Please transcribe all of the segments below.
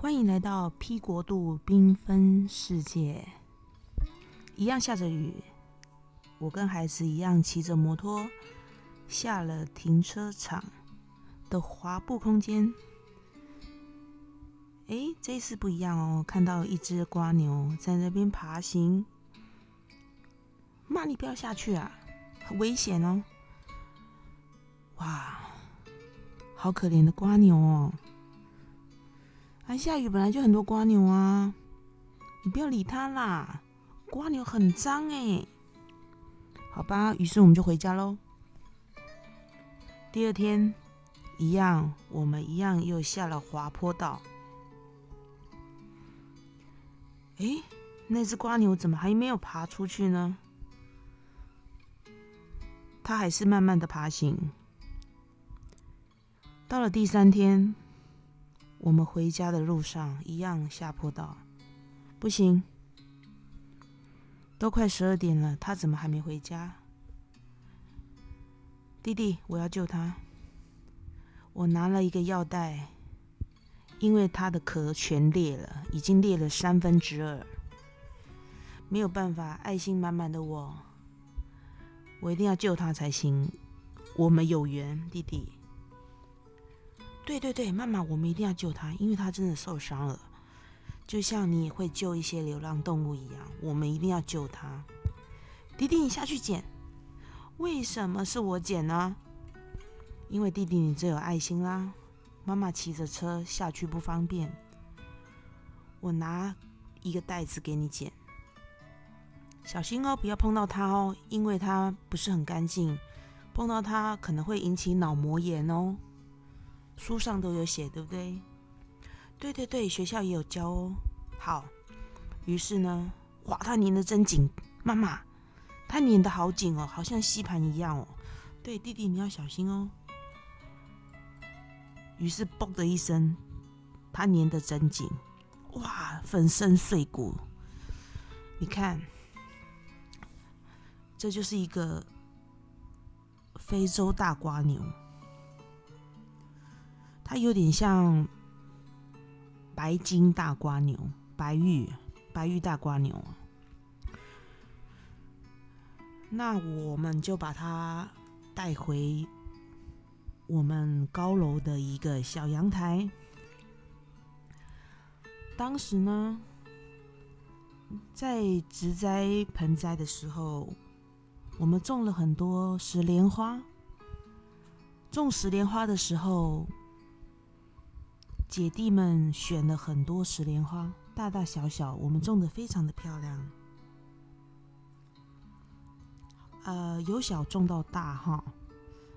欢迎来到 P 国度缤纷世界。一样下着雨，我跟孩子一样骑着摩托下了停车场的滑步空间。哎，这次不一样哦，看到一只瓜牛在那边爬行。妈，你不要下去啊，很危险哦！哇，好可怜的瓜牛哦！还下雨，本来就很多瓜牛啊，你不要理它啦。瓜牛很脏哎，好吧，于是我们就回家喽。第二天一样，我们一样又下了滑坡道。哎，那只瓜牛怎么还没有爬出去呢？它还是慢慢的爬行。到了第三天。我们回家的路上一样下坡道，不行，都快十二点了，他怎么还没回家？弟弟，我要救他。我拿了一个药袋，因为他的壳全裂了，已经裂了三分之二，没有办法，爱心满满的我，我一定要救他才行。我们有缘，弟弟。对对对，妈妈，我们一定要救他，因为他真的受伤了，就像你会救一些流浪动物一样，我们一定要救他。弟弟，你下去捡。为什么是我捡呢？因为弟弟你最有爱心啦。妈妈骑着车下去不方便，我拿一个袋子给你捡。小心哦，不要碰到它哦，因为它不是很干净，碰到它可能会引起脑膜炎哦。书上都有写，对不对？对对对，学校也有教哦。好，于是呢，哇，他粘的真紧，妈妈，他粘的好紧哦，好像吸盘一样哦。对，弟弟你要小心哦。于是，嘣的一声，他粘的真紧，哇，粉身碎骨。你看，这就是一个非洲大瓜牛。它有点像白金大瓜牛、白玉、白玉大瓜牛。那我们就把它带回我们高楼的一个小阳台。当时呢，在植栽盆栽的时候，我们种了很多石莲花。种石莲花的时候。姐弟们选了很多石莲花，大大小小，我们种的非常的漂亮。呃，由小种到大哈。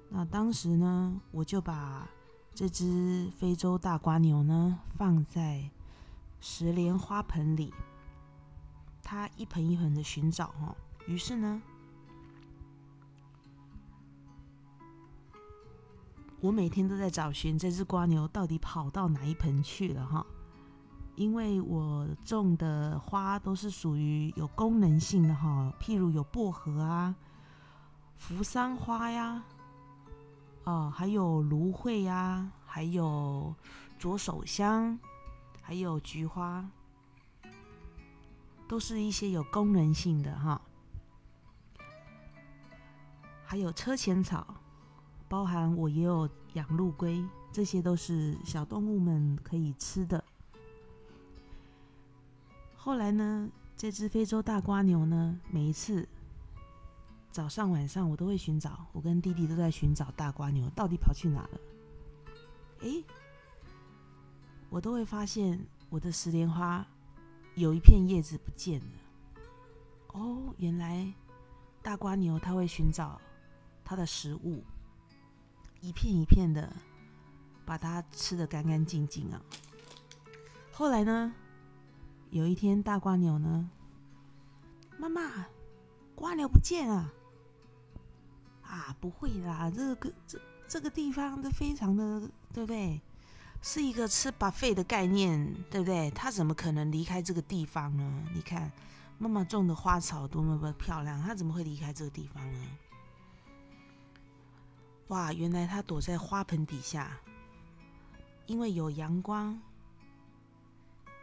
那当时呢，我就把这只非洲大瓜牛呢放在石莲花盆里，它一盆一盆的寻找哈。于是呢。我每天都在找寻这只瓜牛到底跑到哪一盆去了哈，因为我种的花都是属于有功能性的哈，譬如有薄荷啊、扶桑花呀，哦，还有芦荟呀，还有左手香，还有菊花，都是一些有功能性的哈，还有车前草。包含我也有养陆龟，这些都是小动物们可以吃的。后来呢，这只非洲大瓜牛呢，每一次早上晚上我都会寻找，我跟弟弟都在寻找大瓜牛到底跑去哪了。哎，我都会发现我的石莲花有一片叶子不见了。哦，原来大瓜牛它会寻找它的食物。一片一片的把它吃的干干净净啊！后来呢，有一天大瓜牛呢，妈妈，瓜牛不见了！啊，不会啦，这个这这个地方都非常的，对不对？是一个吃把废的概念，对不对？它怎么可能离开这个地方呢？你看，妈妈种的花草多么的漂亮，它怎么会离开这个地方呢？哇，原来它躲在花盆底下，因为有阳光，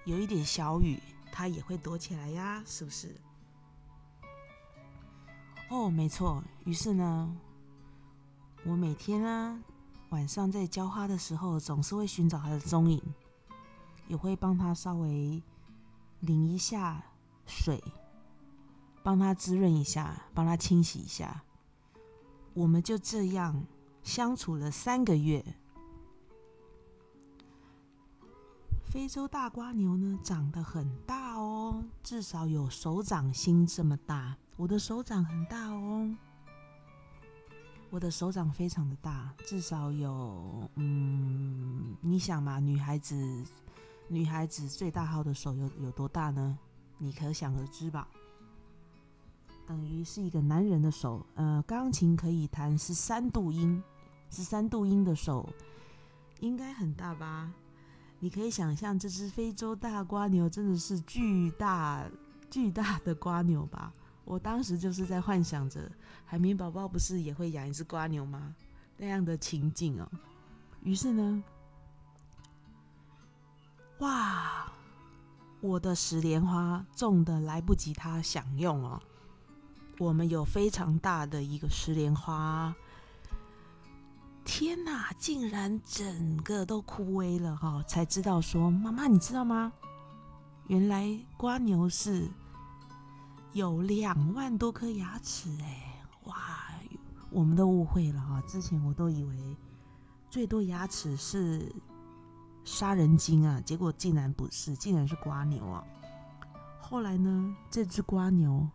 有一点小雨，它也会躲起来呀，是不是？哦，没错。于是呢，我每天呢晚上在浇花的时候，总是会寻找它的踪影，也会帮它稍微淋一下水，帮它滋润一下，帮它清洗一下。我们就这样相处了三个月。非洲大瓜牛呢，长得很大哦，至少有手掌心这么大。我的手掌很大哦，我的手掌非常的大，至少有嗯，你想嘛，女孩子女孩子最大号的手有有多大呢？你可想而知吧。等于是一个男人的手，呃，钢琴可以弹十三度音，十三度音的手应该很大吧？你可以想象，这只非洲大瓜牛真的是巨大巨大的瓜牛吧？我当时就是在幻想着，海绵宝宝不是也会养一只瓜牛吗？那样的情景哦。于是呢，哇，我的石莲花种的来不及它享用哦。我们有非常大的一个石莲花。天哪！竟然整个都枯萎了哈！才知道说，妈妈，你知道吗？原来瓜牛是有两万多颗牙齿哎！哇，我们都误会了哈！之前我都以为最多牙齿是杀人鲸啊，结果竟然不是，竟然是瓜牛啊！后来呢，这只瓜牛，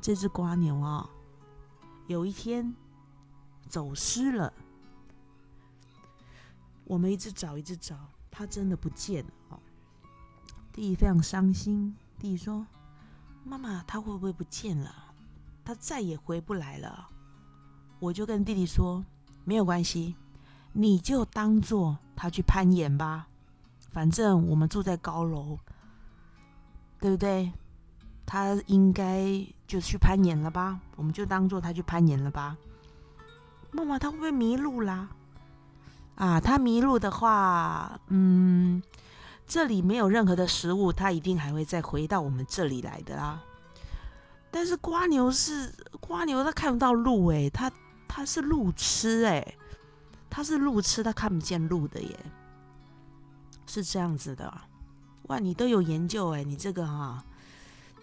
这只瓜牛啊，有一天。走失了，我们一直找，一直找，他真的不见了。弟弟非常伤心，弟弟说：“妈妈，他会不会不见了？他再也回不来了？”我就跟弟弟说：“没有关系，你就当做他去攀岩吧，反正我们住在高楼，对不对？他应该就去攀岩了吧？我们就当做他去攀岩了吧。”妈妈，他会不会迷路啦？啊，他迷路的话，嗯，这里没有任何的食物，他一定还会再回到我们这里来的啦。但是瓜牛是瓜牛，它看不到路哎，它它是路痴哎，它是路痴，它看不见路的耶，是这样子的。哇，你都有研究哎，你这个哈，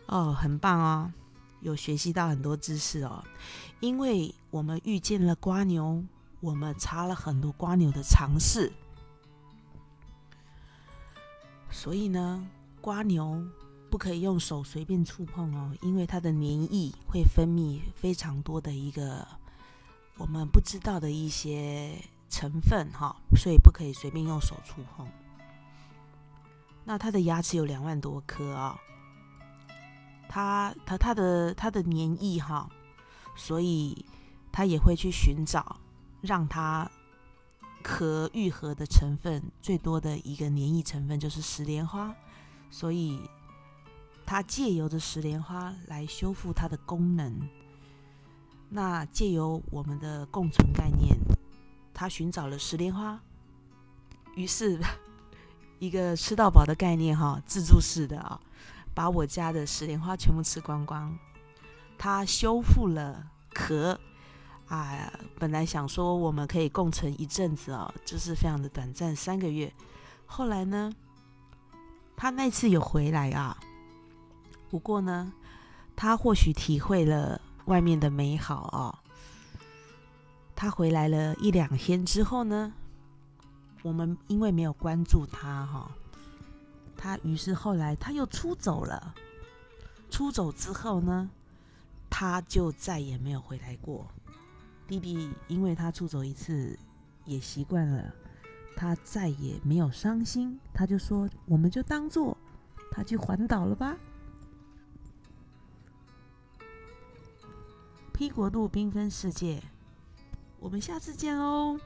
哦，很棒哦。有学习到很多知识哦，因为我们遇见了瓜牛，我们查了很多瓜牛的常识，所以呢，瓜牛不可以用手随便触碰哦，因为它的粘液会分泌非常多的一个我们不知道的一些成分哈，所以不可以随便用手触碰。那它的牙齿有两万多颗啊。它它它的它的粘液哈，所以它也会去寻找让它可愈合的成分最多的一个粘液成分就是石莲花，所以它借由着石莲花来修复它的功能。那借由我们的共存概念，它寻找了石莲花，于是 一个吃到饱的概念哈，自助式的啊。把我家的石莲花全部吃光光，它修复了壳啊！本来想说我们可以共存一阵子哦，就是非常的短暂，三个月。后来呢，他那次有回来啊，不过呢，他或许体会了外面的美好哦。他回来了一两天之后呢，我们因为没有关注他哈。他于是后来他又出走了，出走之后呢，他就再也没有回来过。弟弟因为他出走一次也习惯了，他再也没有伤心。他就说：“我们就当做他去环岛了吧。” P 国度缤纷世界，我们下次见哦。